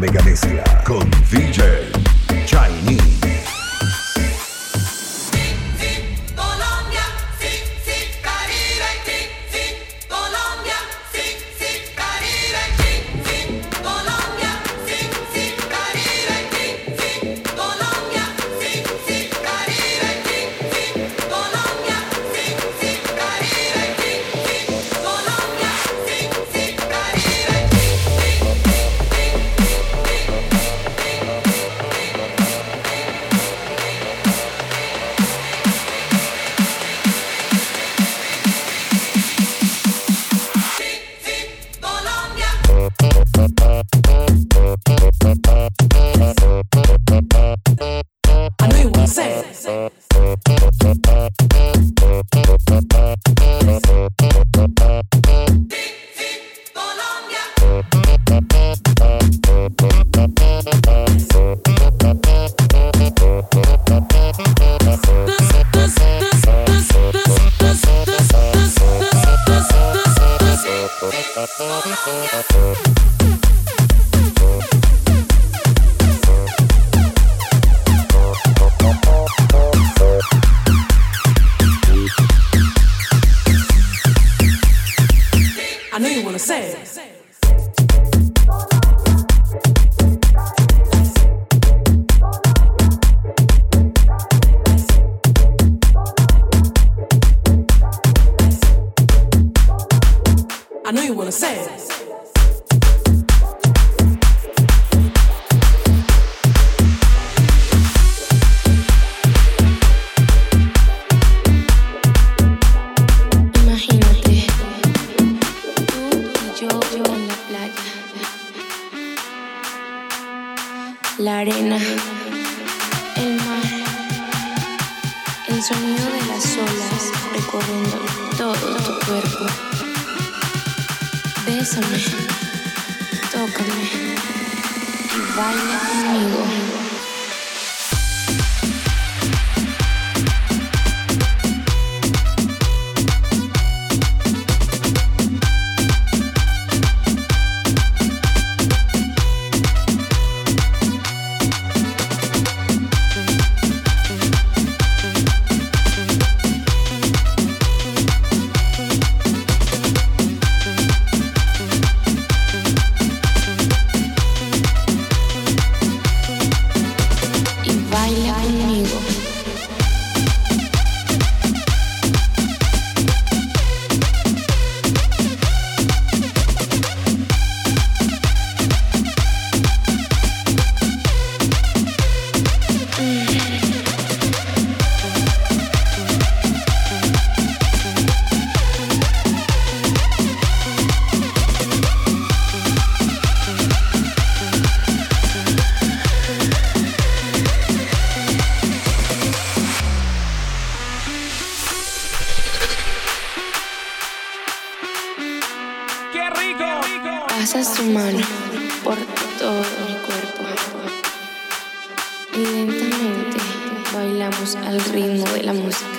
MegaMecia con DJ Yeah. I know you wanna say it. silence. al ritmo de la música.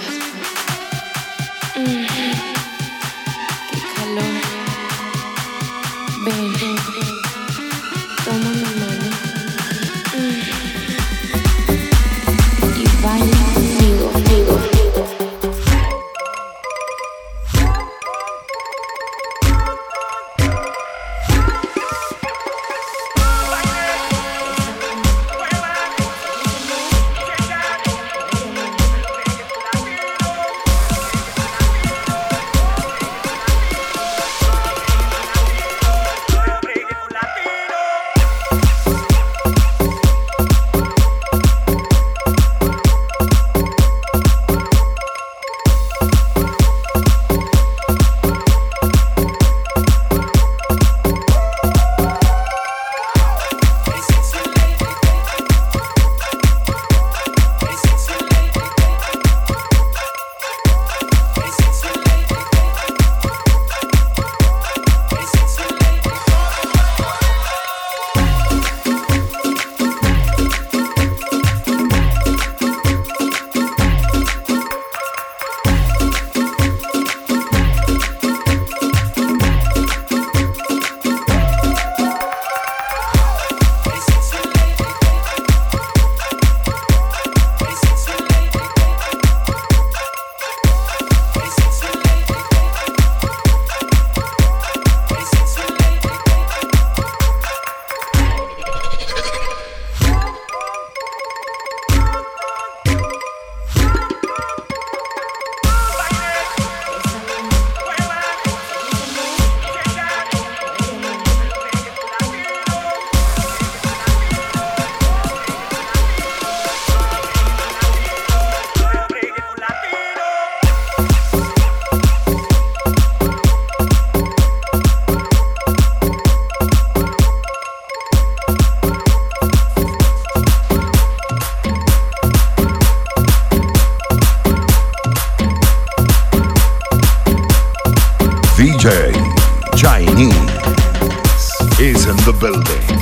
is in the building.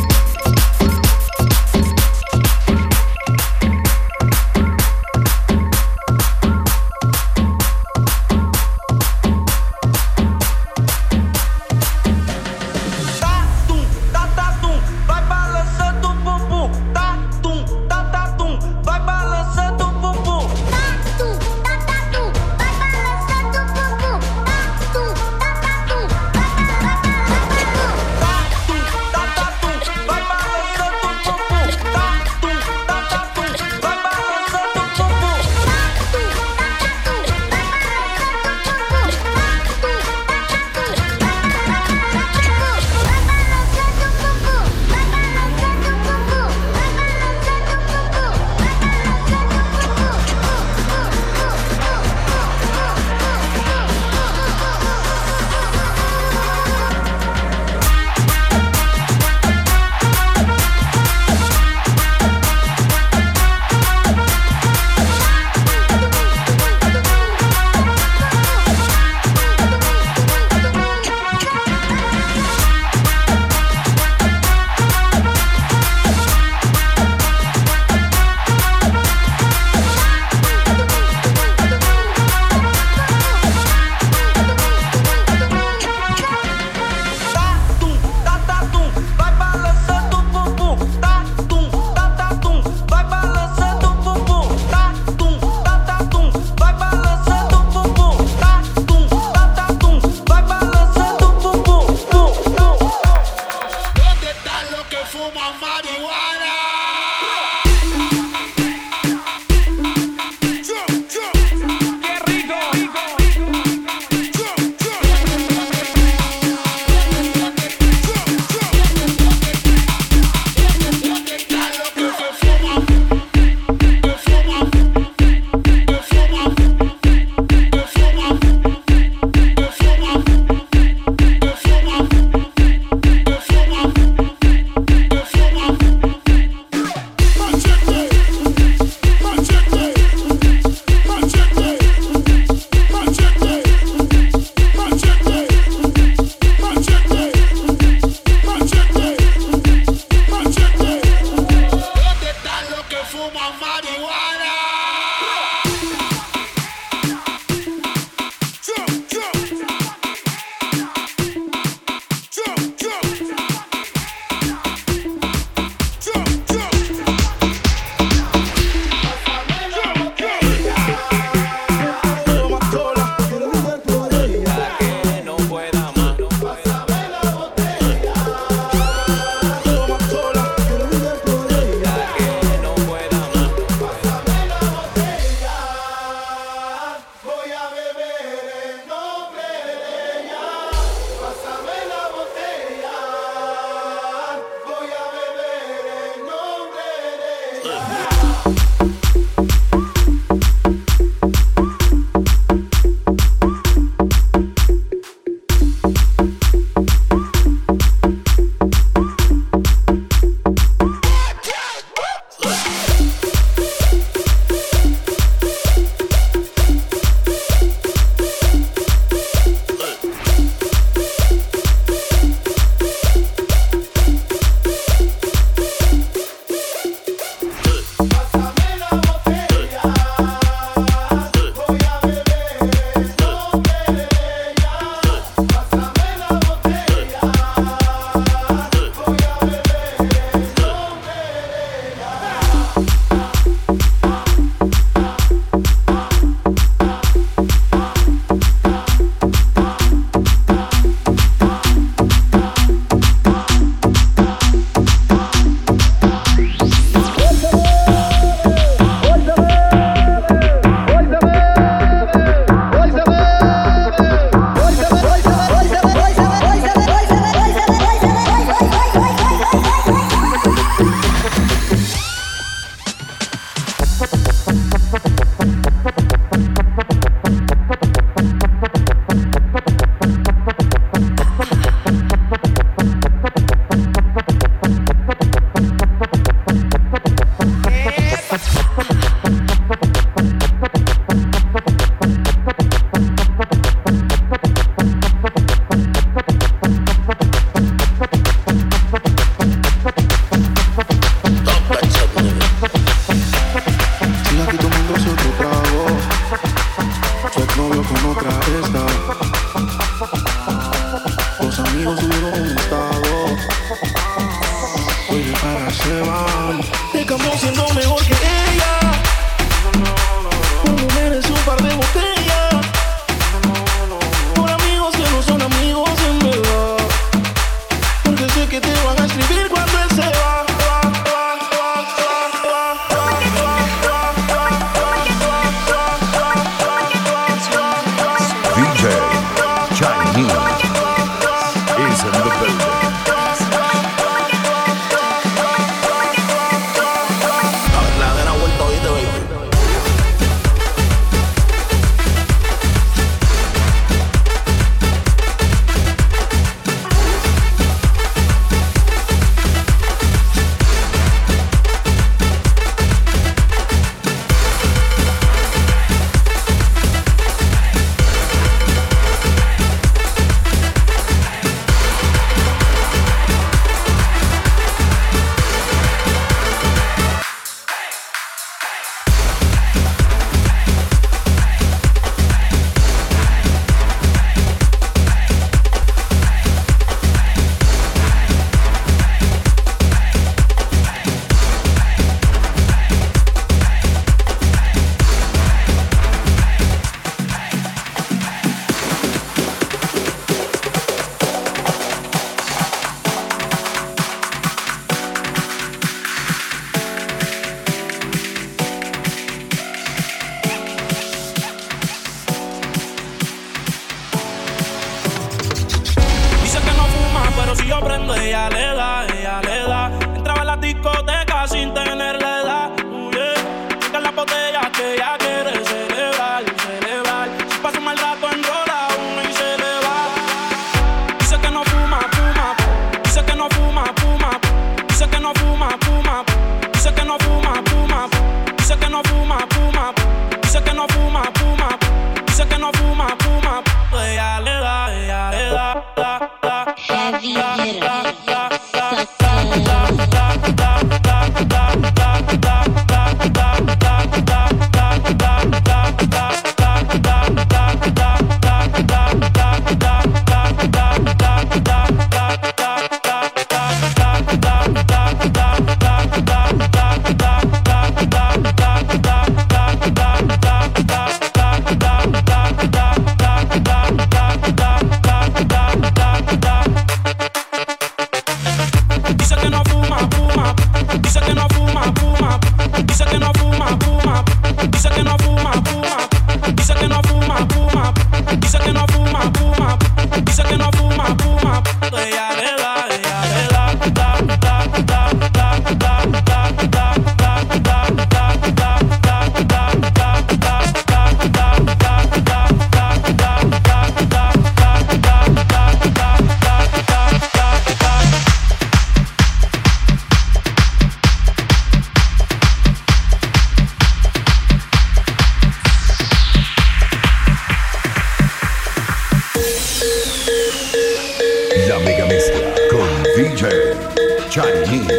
战役。